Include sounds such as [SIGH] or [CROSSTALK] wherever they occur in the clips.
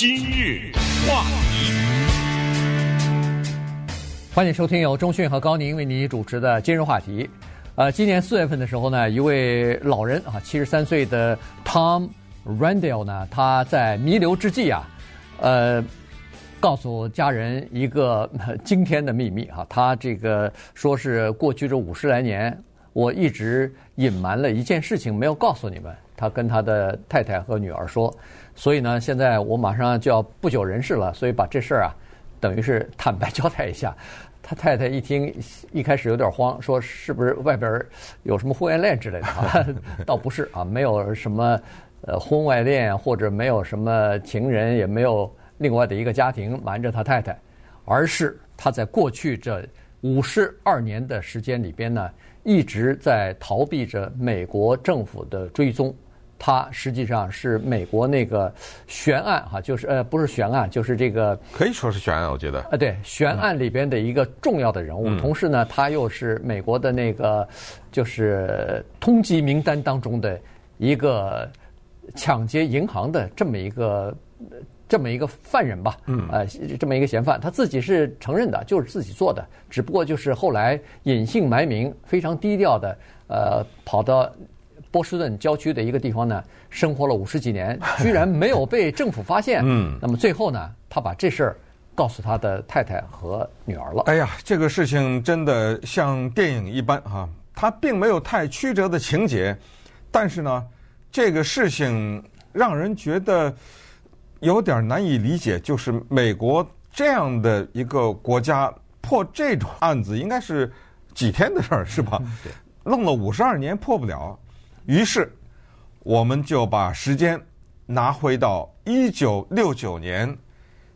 今日话题，欢迎收听由中讯和高宁为你主持的今日话题。呃，今年四月份的时候呢，一位老人啊，七十三岁的 Tom Randall 呢，他在弥留之际啊，呃，告诉家人一个惊天的秘密啊，他这个说是过去这五十来年，我一直隐瞒了一件事情，没有告诉你们。他跟他的太太和女儿说，所以呢，现在我马上就要不久人世了，所以把这事儿啊，等于是坦白交代一下。他太太一听，一开始有点慌，说是不是外边有什么婚外恋之类的？[LAUGHS] 倒不是啊，没有什么呃婚外恋，或者没有什么情人，也没有另外的一个家庭瞒着他太太，而是他在过去这五十二年的时间里边呢，一直在逃避着美国政府的追踪。他实际上是美国那个悬案哈，就是呃不是悬案，就是这个可以说是悬案，我觉得啊对悬案里边的一个重要的人物，同时呢，他又是美国的那个就是通缉名单当中的一个抢劫银行的这么一个这么一个犯人吧，嗯呃这么一个嫌犯，他自己是承认的，就是自己做的，只不过就是后来隐姓埋名，非常低调的呃跑到。波士顿郊区的一个地方呢，生活了五十几年，[LAUGHS] 居然没有被政府发现。嗯，那么最后呢，他把这事儿告诉他的太太和女儿了。哎呀，这个事情真的像电影一般啊！它并没有太曲折的情节，但是呢，这个事情让人觉得有点难以理解。就是美国这样的一个国家破这种案子，应该是几天的事儿，是吧？对，弄了五十二年破不了。于是，我们就把时间拿回到一九六九年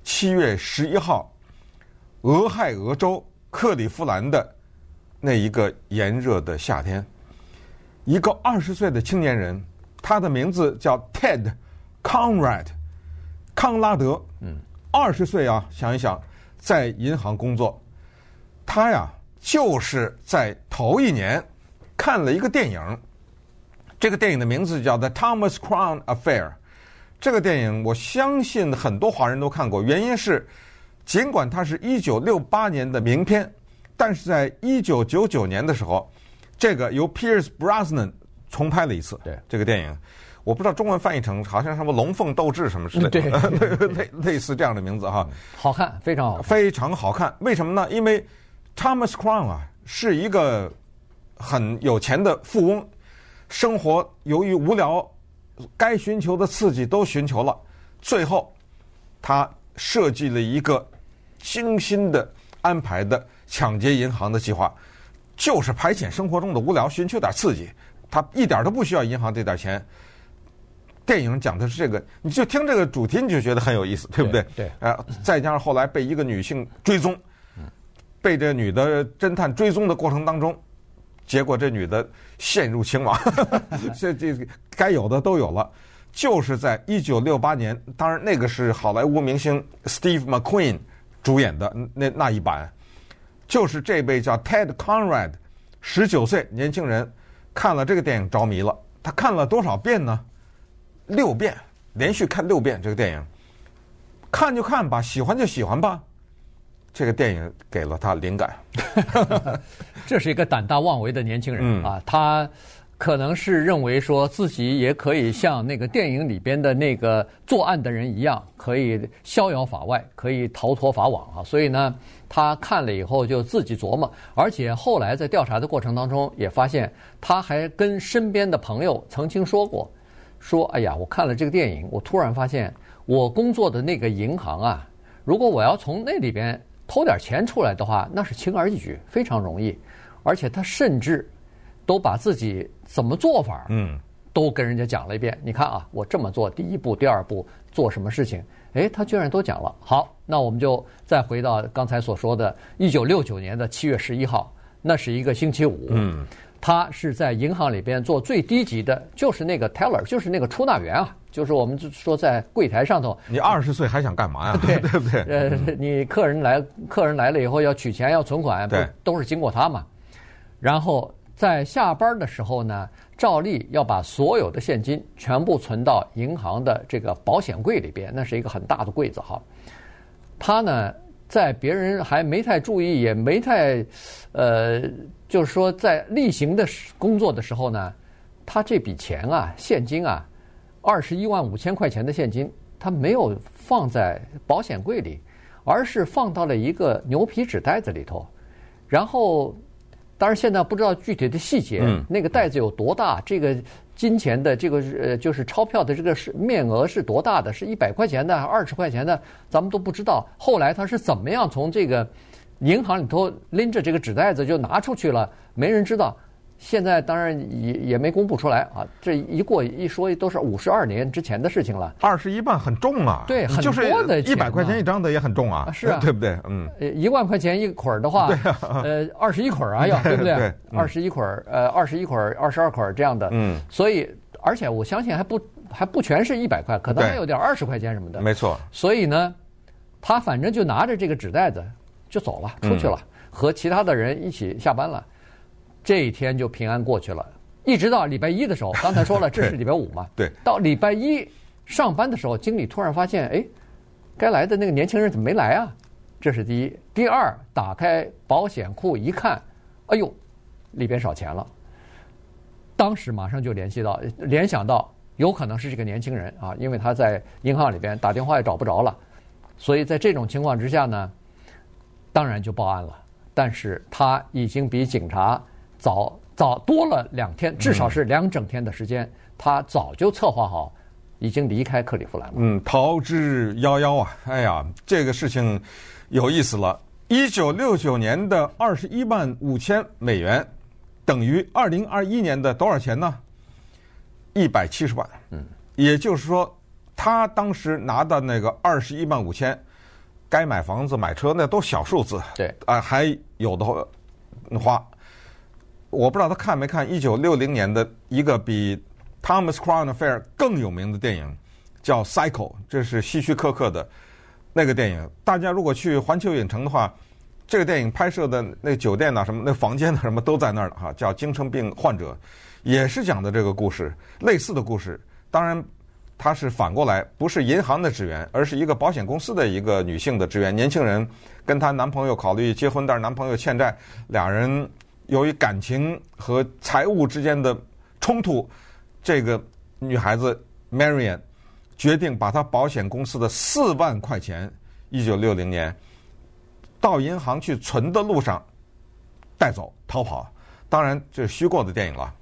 七月十一号，俄亥俄州克里夫兰的那一个炎热的夏天，一个二十岁的青年人，他的名字叫 Ted Conrad，康拉德。嗯，二十岁啊，想一想，在银行工作，他呀就是在头一年看了一个电影。这个电影的名字叫《The Thomas Crown Affair》。这个电影我相信很多华人都看过，原因是，尽管它是一九六八年的名片，但是在一九九九年的时候，这个由 Pierce Brosnan 重拍了一次。对这个电影，我不知道中文翻译成好像什么“龙凤斗智”什么之类的，对 [LAUGHS] 类类似这样的名字哈。好看，非常好，非常好看。为什么呢？因为 Thomas Crown 啊是一个很有钱的富翁。生活由于无聊，该寻求的刺激都寻求了，最后他设计了一个精心的安排的抢劫银行的计划，就是排遣生活中的无聊，寻求点刺激。他一点都不需要银行这点钱。电影讲的是这个，你就听这个主题，你就觉得很有意思，对不对？对。呃，再加上后来被一个女性追踪，被这女的侦探追踪的过程当中。结果这女的陷入情网，[LAUGHS] 这这该有的都有了。就是在一九六八年，当然那个是好莱坞明星 Steve McQueen 主演的那那一版，就是这位叫 Ted Conrad，十九岁年轻人看了这个电影着迷了。他看了多少遍呢？六遍，连续看六遍这个电影。看就看吧，喜欢就喜欢吧。这个电影给了他灵感，[LAUGHS] 这是一个胆大妄为的年轻人啊，他可能是认为说自己也可以像那个电影里边的那个作案的人一样，可以逍遥法外，可以逃脱法网啊，所以呢，他看了以后就自己琢磨，而且后来在调查的过程当中也发现，他还跟身边的朋友曾经说过，说哎呀，我看了这个电影，我突然发现我工作的那个银行啊，如果我要从那里边。偷点钱出来的话，那是轻而易举，非常容易。而且他甚至都把自己怎么做法，嗯，都跟人家讲了一遍。你看啊，我这么做，第一步、第二步做什么事情？诶，他居然都讲了。好，那我们就再回到刚才所说的，一九六九年的七月十一号，那是一个星期五。嗯，他是在银行里边做最低级的，就是那个 teller，就是那个出纳员啊。就是我们就说在柜台上头，你二十岁还想干嘛呀？[LAUGHS] 对 [LAUGHS] 对不对？呃，你客人来，客人来了以后要取钱要存款，不都是经过他嘛？然后在下班的时候呢，照例要把所有的现金全部存到银行的这个保险柜里边，那是一个很大的柜子哈。他呢，在别人还没太注意，也没太，呃，就是说在例行的工作的时候呢，他这笔钱啊，现金啊，二十一万五千块钱的现金，他没有放在保险柜里，而是放到了一个牛皮纸袋子里头，然后。当然，现在不知道具体的细节，嗯、那个袋子有多大，这个金钱的这个呃，就是钞票的这个是面额是多大的，是一百块钱的二十块钱的，咱们都不知道。后来他是怎么样从这个银行里头拎着这个纸袋子就拿出去了，没人知道。现在当然也也没公布出来啊，这一过一说都是五十二年之前的事情了。二十一万很重啊，对，很多的钱，一百块钱一张的也很重啊，是啊，对不对？嗯，一万块钱一捆的话，呃，二十一捆啊，要对不对？二十一捆，呃，二十一捆，二十二捆这样的。嗯，所以而且我相信还不还不全是一百块，可能还有点二十块钱什么的。没错。所以呢，他反正就拿着这个纸袋子就走了，出去了，和其他的人一起下班了。这一天就平安过去了，一直到礼拜一的时候，刚才说了这是礼拜五嘛，[LAUGHS] 对，到礼拜一上班的时候，经理突然发现，哎，该来的那个年轻人怎么没来啊？这是第一。第二，打开保险库一看，哎呦，里边少钱了。当时马上就联系到，联想到有可能是这个年轻人啊，因为他在银行里边打电话也找不着了，所以在这种情况之下呢，当然就报案了。但是他已经比警察。早早多了两天，至少是两整天的时间，嗯、他早就策划好，已经离开克利夫兰了。嗯，逃之夭夭啊！哎呀，这个事情有意思了。一九六九年的二十一万五千美元，等于二零二一年的多少钱呢？一百七十万。嗯，也就是说，他当时拿的那个二十一万五千，该买房子买车那都小数字。对，啊，还有的花。我不知道他看没看一九六零年的一个比 Thomas Crown Affair 更有名的电影，叫《Psycho》，这是希区柯克的那个电影。大家如果去环球影城的话，这个电影拍摄的那个酒店呐、什么那房间呐，什么都在那儿了哈。叫精神病患者，也是讲的这个故事，类似的故事。当然，他是反过来，不是银行的职员，而是一个保险公司的一个女性的职员，年轻人跟她男朋友考虑结婚，但是男朋友欠债，俩人。由于感情和财务之间的冲突，这个女孩子 Marian 决定把她保险公司的四万块钱，一九六零年到银行去存的路上带走逃跑。当然这是虚构的电影了，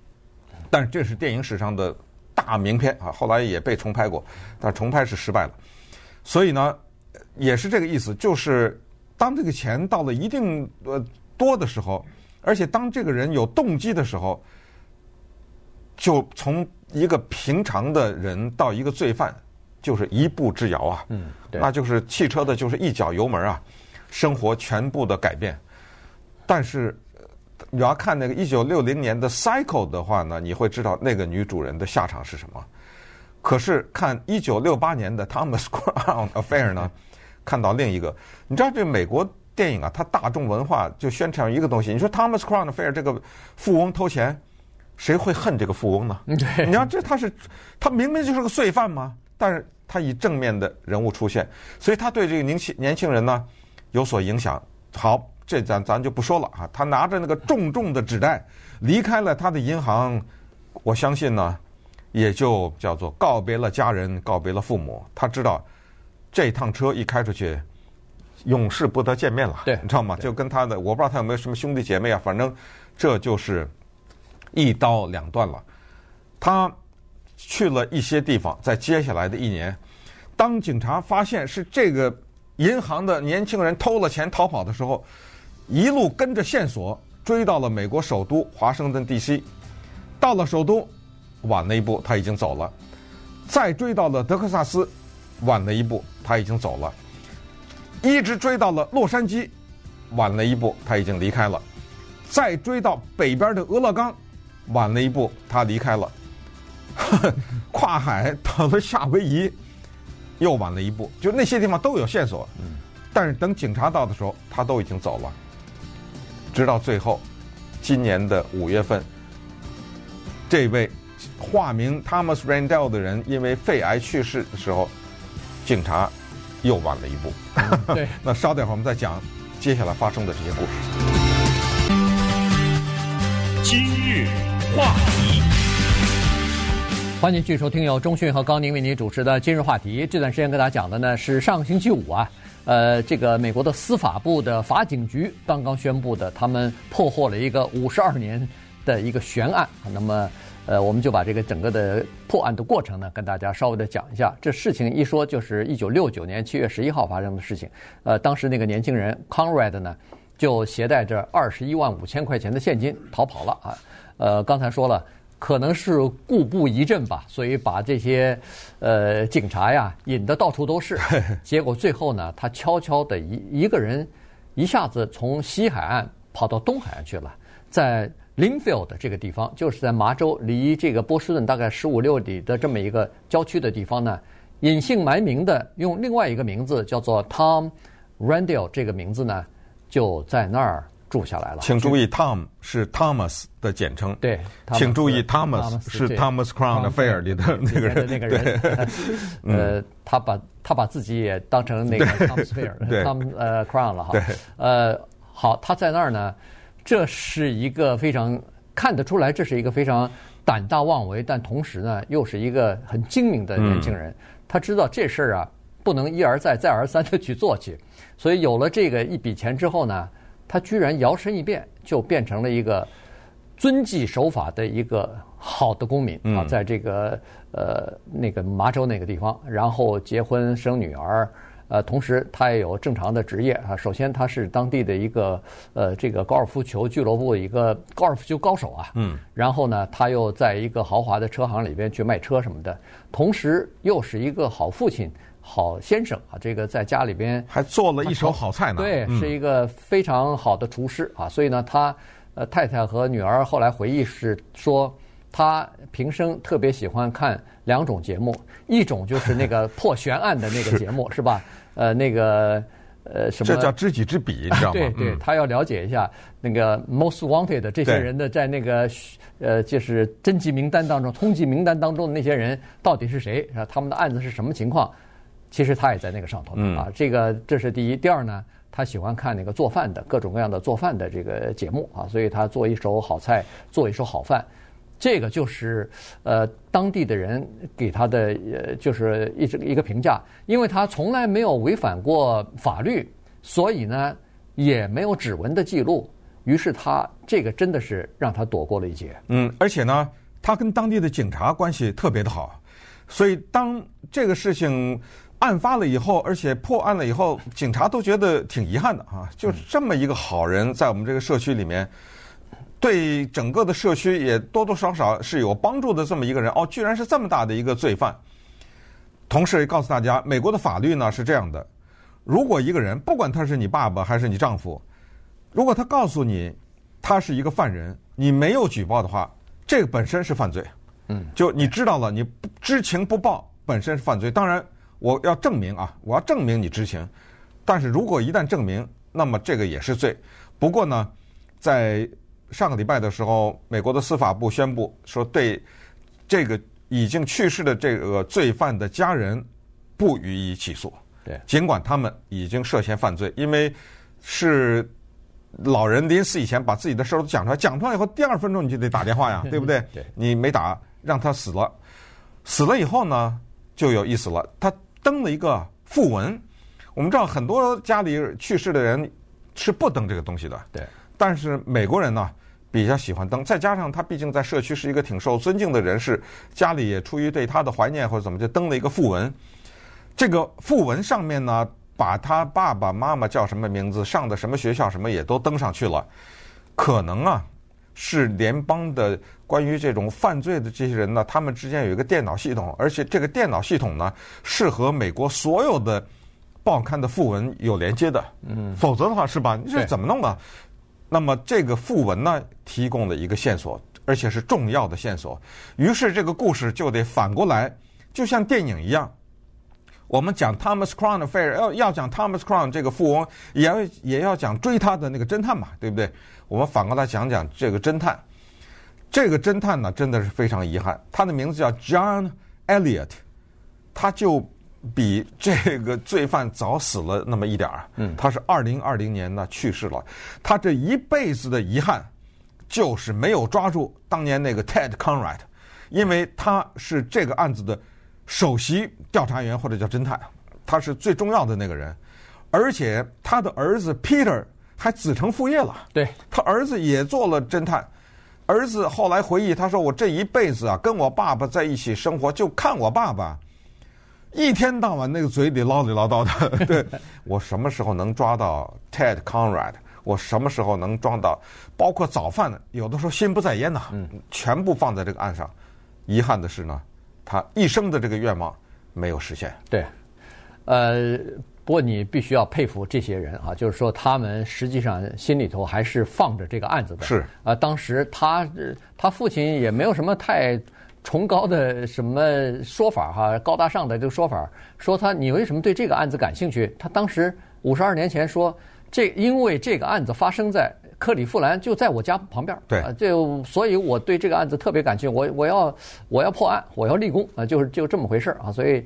但是这是电影史上的大名片啊！后来也被重拍过，但重拍是失败了。所以呢，也是这个意思，就是当这个钱到了一定呃多的时候。而且当这个人有动机的时候，就从一个平常的人到一个罪犯，就是一步之遥啊。嗯，对。那就是汽车的，就是一脚油门啊，生活全部的改变。但是你要看那个一九六零年的《Psycho》的话呢，你会知道那个女主人的下场是什么。可是看一九六八年的《Thomas Crown Affair》呢，看到另一个，你知道这美国。电影啊，它大众文化就宣传一个东西。你说 Thomas Crown Affair 这个富翁偷钱，谁会恨这个富翁呢？[LAUGHS] 对，你看这他是他明明就是个罪犯嘛，但是他以正面的人物出现，所以他对这个年轻年轻人呢有所影响。好，这咱咱就不说了啊。他拿着那个重重的纸袋离开了他的银行，我相信呢，也就叫做告别了家人，告别了父母。他知道这趟车一开出去。永世不得见面了，对，你知道吗？就跟他的，我不知道他有没有什么兄弟姐妹啊，反正这就是一刀两断了。他去了一些地方，在接下来的一年，当警察发现是这个银行的年轻人偷了钱逃跑的时候，一路跟着线索追到了美国首都华盛顿 D.C.，到了首都晚了一步，他已经走了；再追到了德克萨斯，晚了一步，他已经走了。一直追到了洛杉矶，晚了一步，他已经离开了；再追到北边的俄勒冈，晚了一步，他离开了。[LAUGHS] 跨海到了夏威夷，又晚了一步。就那些地方都有线索，但是等警察到的时候，他都已经走了。直到最后，今年的五月份，这位化名 Thomas Randell 的人因为肺癌去世的时候，警察又晚了一步。嗯、对，[LAUGHS] 那稍等会儿我们再讲接下来发生的这些故事。今日话题，欢迎继续收听由中讯和高宁为您主持的今日话题。这段时间跟大家讲的呢是上星期五啊。呃，这个美国的司法部的法警局刚刚宣布的，他们破获了一个五十二年的一个悬案。那么，呃，我们就把这个整个的破案的过程呢，跟大家稍微的讲一下。这事情一说就是一九六九年七月十一号发生的事情。呃，当时那个年轻人 Conrad 呢，就携带着二十一万五千块钱的现金逃跑了啊。呃，刚才说了。可能是故布疑阵吧，所以把这些呃警察呀引得到处都是。[LAUGHS] 结果最后呢，他悄悄的一一个人一下子从西海岸跑到东海岸去了，在 Linfield 这个地方，就是在麻州离这个波士顿大概十五六里的这么一个郊区的地方呢，隐姓埋名的用另外一个名字叫做 Tom Randell 这个名字呢，就在那儿。住下来了。请注意，Tom 是 Thomas 的简称。对，请注意，Thomas 是 Thomas Crown Affair 里的那个人。那个人，[LAUGHS] 呃，他把他把自己也当成那个 Thomas Affair，Tom 呃 Crown 了哈。对。呃，好，他在那儿呢，这是一个非常看得出来，这是一个非常胆大妄为，但同时呢，又是一个很精明的年轻人。他知道这事儿啊，不能一而再、再而三的去做去，所以有了这个一笔钱之后呢。他居然摇身一变，就变成了一个遵纪守法的一个好的公民啊，在这个呃那个麻州那个地方，然后结婚生女儿，呃，同时他也有正常的职业啊。首先他是当地的一个呃这个高尔夫球俱乐部一个高尔夫球高手啊，嗯，然后呢，他又在一个豪华的车行里边去卖车什么的，同时又是一个好父亲。好先生啊，这个在家里边还做了一手好菜呢。对，是一个非常好的厨师啊。所以呢，他呃太太和女儿后来回忆是说，他平生特别喜欢看两种节目，一种就是那个破悬案的那个节目，[LAUGHS] 是吧？呃，那个呃什么？这叫知己知彼，你知道吗？对对，他要了解一下那个 most wanted 这些人的在那个呃就是侦缉名单当中、通缉名单当中的那些人到底是谁啊？他们的案子是什么情况？其实他也在那个上头啊，这个这是第一。第二呢，他喜欢看那个做饭的各种各样的做饭的这个节目啊，所以他做一手好菜，做一手好饭，这个就是呃当地的人给他的呃就是一直一个评价，因为他从来没有违反过法律，所以呢也没有指纹的记录，于是他这个真的是让他躲过了一劫。嗯，而且呢，他跟当地的警察关系特别的好，所以当这个事情。案发了以后，而且破案了以后，警察都觉得挺遗憾的啊！就是这么一个好人，在我们这个社区里面，对整个的社区也多多少少是有帮助的。这么一个人，哦，居然是这么大的一个罪犯。同时也告诉大家，美国的法律呢是这样的：如果一个人，不管他是你爸爸还是你丈夫，如果他告诉你他是一个犯人，你没有举报的话，这个本身是犯罪。嗯，就你知道了，你不知情不报本身是犯罪。当然。我要证明啊，我要证明你知情，但是如果一旦证明，那么这个也是罪。不过呢，在上个礼拜的时候，美国的司法部宣布说，对这个已经去世的这个罪犯的家人不予以起诉。对，尽管他们已经涉嫌犯罪，因为是老人临死以前把自己的事儿都讲出来，讲出来以后第二分钟你就得打电话呀，[LAUGHS] 对不对？对，你没打，让他死了，死了以后呢，就有意思了，他。登了一个讣文，我们知道很多家里去世的人是不登这个东西的，对。但是美国人呢比较喜欢登，再加上他毕竟在社区是一个挺受尊敬的人士，家里也出于对他的怀念或者怎么就登了一个訃文。这个訃文上面呢，把他爸爸妈妈叫什么名字，上的什么学校，什么也都登上去了。可能啊。是联邦的关于这种犯罪的这些人呢，他们之间有一个电脑系统，而且这个电脑系统呢是和美国所有的报刊的訃文有连接的。嗯，否则的话是吧？你这怎么弄啊？那么这个訃文呢，提供了一个线索，而且是重要的线索。于是这个故事就得反过来，就像电影一样。我们讲 Thomas Crown Affair，要要讲 Thomas Crown 这个富翁，也要也要讲追他的那个侦探嘛，对不对？我们反过来讲讲这个侦探，这个侦探呢，真的是非常遗憾，他的名字叫 John Elliot，他就比这个罪犯早死了那么一点儿。嗯，他是二零二零年呢去世了。他这一辈子的遗憾，就是没有抓住当年那个 Ted Conrad，因为他是这个案子的首席调查员或者叫侦探，他是最重要的那个人，而且他的儿子 Peter 还子承父业了。对，他儿子也做了侦探。儿子后来回忆，他说：“我这一辈子啊，跟我爸爸在一起生活，就看我爸爸一天到晚那个嘴里唠里唠叨的。[LAUGHS] 对，我什么时候能抓到 Ted Conrad？我什么时候能抓到？包括早饭，有的时候心不在焉呐，全部放在这个案上。遗憾的是呢，他一生的这个愿望没有实现。对，呃。”不过你必须要佩服这些人啊，就是说他们实际上心里头还是放着这个案子的。是啊，当时他他父亲也没有什么太崇高的什么说法哈，高大上的这个说法，说他你为什么对这个案子感兴趣？他当时五十二年前说，这因为这个案子发生在克利夫兰，就在我家旁边。对，就所以我对这个案子特别感兴趣，我我要我要破案，我要立功啊，就是就这么回事啊，所以。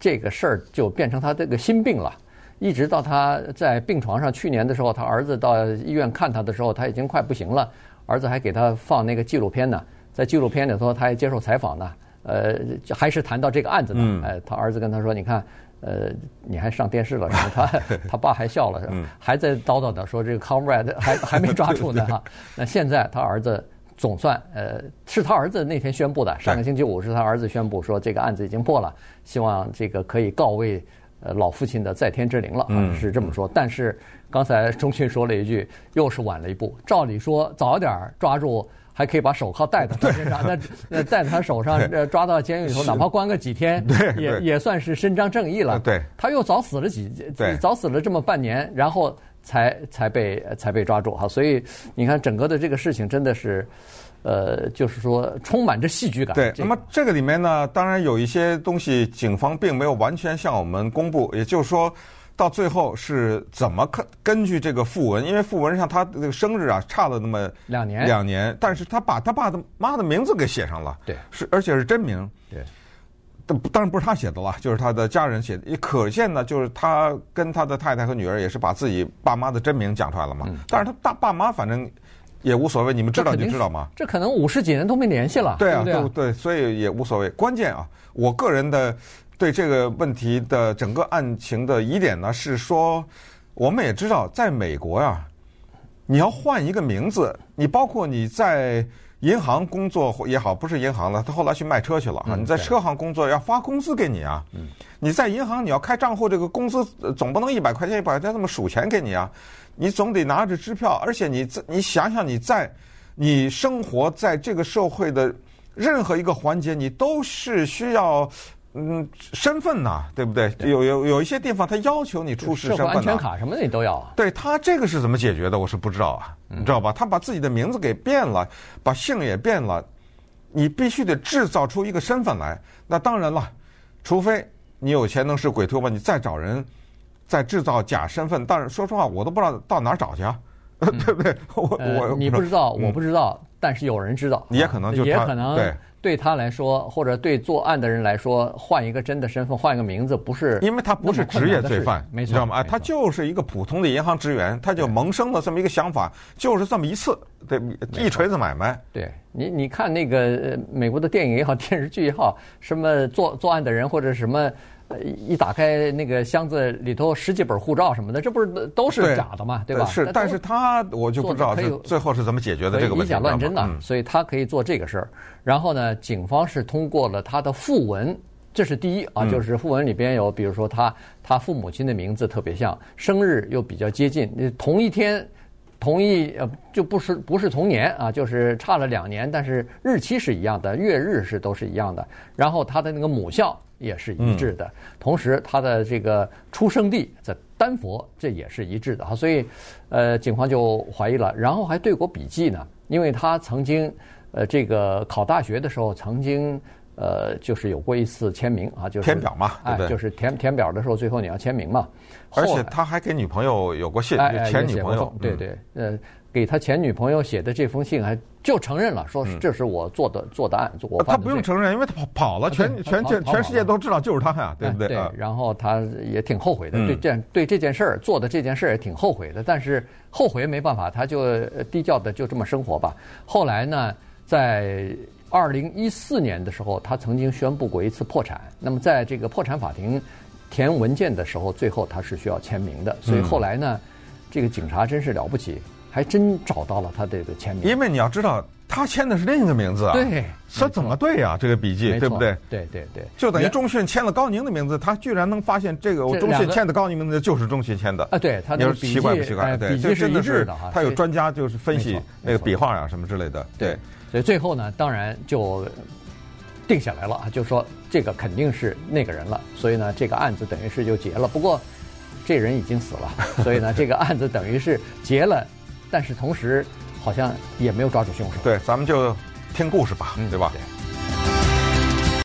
这个事儿就变成他这个心病了，一直到他在病床上。去年的时候，他儿子到医院看他的时候，他已经快不行了。儿子还给他放那个纪录片呢，在纪录片里头，他还接受采访呢。呃，还是谈到这个案子呢。哎，他儿子跟他说：“你看，呃，你还上电视了。[LAUGHS] ”他他爸还笑了，还在叨叨的说：“这个 Conrad 还还没抓住呢。” [LAUGHS] 哈，那现在他儿子。总算，呃，是他儿子那天宣布的。上个星期五是他儿子宣布说这个案子已经破了，希望这个可以告慰呃老父亲的在天之灵了，啊，是这么说。但是刚才钟迅说了一句，又是晚了一步。照理说早点抓住，还可以把手铐戴在他身上，那那戴在他手上，抓到监狱里头，哪怕关个几天，也也算是伸张正义了。对，他又早死了几，早死了这么半年，然后。才才被才被抓住哈，所以你看整个的这个事情真的是，呃，就是说充满着戏剧感。对，那么这个里面呢，当然有一些东西，警方并没有完全向我们公布。也就是说，到最后是怎么看？根据这个訃闻，因为訃闻上他这个生日啊差了那么两年，两年，但是他把他爸的妈的名字给写上了，对，是而且是真名，对。当然不是他写的了，就是他的家人写的。也可见呢，就是他跟他的太太和女儿也是把自己爸妈的真名讲出来了嘛。嗯、但是他大爸妈反正也无所谓，你们知道就知道嘛。这可能五十几年都没联系了。对啊，对啊对，所以也无所谓。关键啊，我个人的对这个问题的整个案情的疑点呢，是说我们也知道，在美国呀、啊，你要换一个名字，你包括你在。银行工作也好，不是银行了，他后来去卖车去了哈。你在车行工作要发工资给你啊，你在银行你要开账户，这个工资总不能一百块钱一百块钱这么数钱给你啊，你总得拿着支票，而且你在你想想你在你生活在这个社会的任何一个环节，你都是需要。嗯，身份呐，对不对？有有有一些地方他要求你出示身份呐，安全卡什么的你都要啊。对他这个是怎么解决的？我是不知道啊，你知道吧？他把自己的名字给变了，把姓也变了，你必须得制造出一个身份来。那当然了，除非你有钱能使鬼推磨，你再找人再制造假身份。但是说实话，我都不知道到哪儿找去啊，[LAUGHS] 对不对？我我你不知道，我不知道，但是有人知道，也可能就也可能对。对他来说，或者对作案的人来说，换一个真的身份，换一个名字，不是因为他不是职业罪犯，没错，知道吗？啊，他就是一个普通的银行职员，他就萌生了这么一个想法，就是这么一次，对，一锤子买卖。对你，你看那个美国的电影也好，电视剧也好，什么作作案的人或者什么。一打开那个箱子里头十几本护照什么的，这不是都是假的嘛，对，对吧？是，但是他我就不知道是最后是怎么解决的这个问题。以假乱真的，嗯、所以他可以做这个事儿。然后呢，警方是通过了他的附文，这是第一啊，就是附文里边有，比如说他他父母亲的名字特别像，生日又比较接近，同一天，同一呃就不是不是同年啊，就是差了两年，但是日期是一样的，月日是都是一样的。然后他的那个母校。也是一致的，同时他的这个出生地在丹佛，这也是一致的。哈，所以，呃，警方就怀疑了，然后还对过笔记呢，因为他曾经，呃，这个考大学的时候曾经呃，就是有过一次签名啊，就是填表嘛，对不对？哎，就是填填表的时候，最后你要签名嘛。而且他还给女朋友有过信，哎、前女朋友，对对，呃，给他前女朋友写的这封信，还就承认了，说这是我做的、嗯、做的案，我他不用承认，因为他跑跑了，全全全全世界都知道就是他呀，对不对？对。然后他也挺后悔的，对这对这件事儿做的这件事儿也挺后悔的，但是后悔没办法，他就低调的就这么生活吧。后来呢，在二零一四年的时候，他曾经宣布过一次破产。那么在这个破产法庭。填文件的时候，最后他是需要签名的，所以后来呢，这个警察真是了不起，还真找到了他这个签名。因为你要知道，他签的是另一个名字啊。对，这怎么对呀？这个笔记对不对？对对对，就等于中讯签了高宁的名字，他居然能发现这个我中讯签的高宁名字就是中讯签的啊。对，他那个笔记奇怪不奇怪？对，笔记是一致的哈。他有专家就是分析那个笔画呀什么之类的。对，所以最后呢，当然就。定下来了啊，就说这个肯定是那个人了，所以呢，这个案子等于是就结了。不过，这人已经死了，所以呢，这个案子等于是结了，但是同时好像也没有抓住凶手。对，咱们就听故事吧，对吧？对。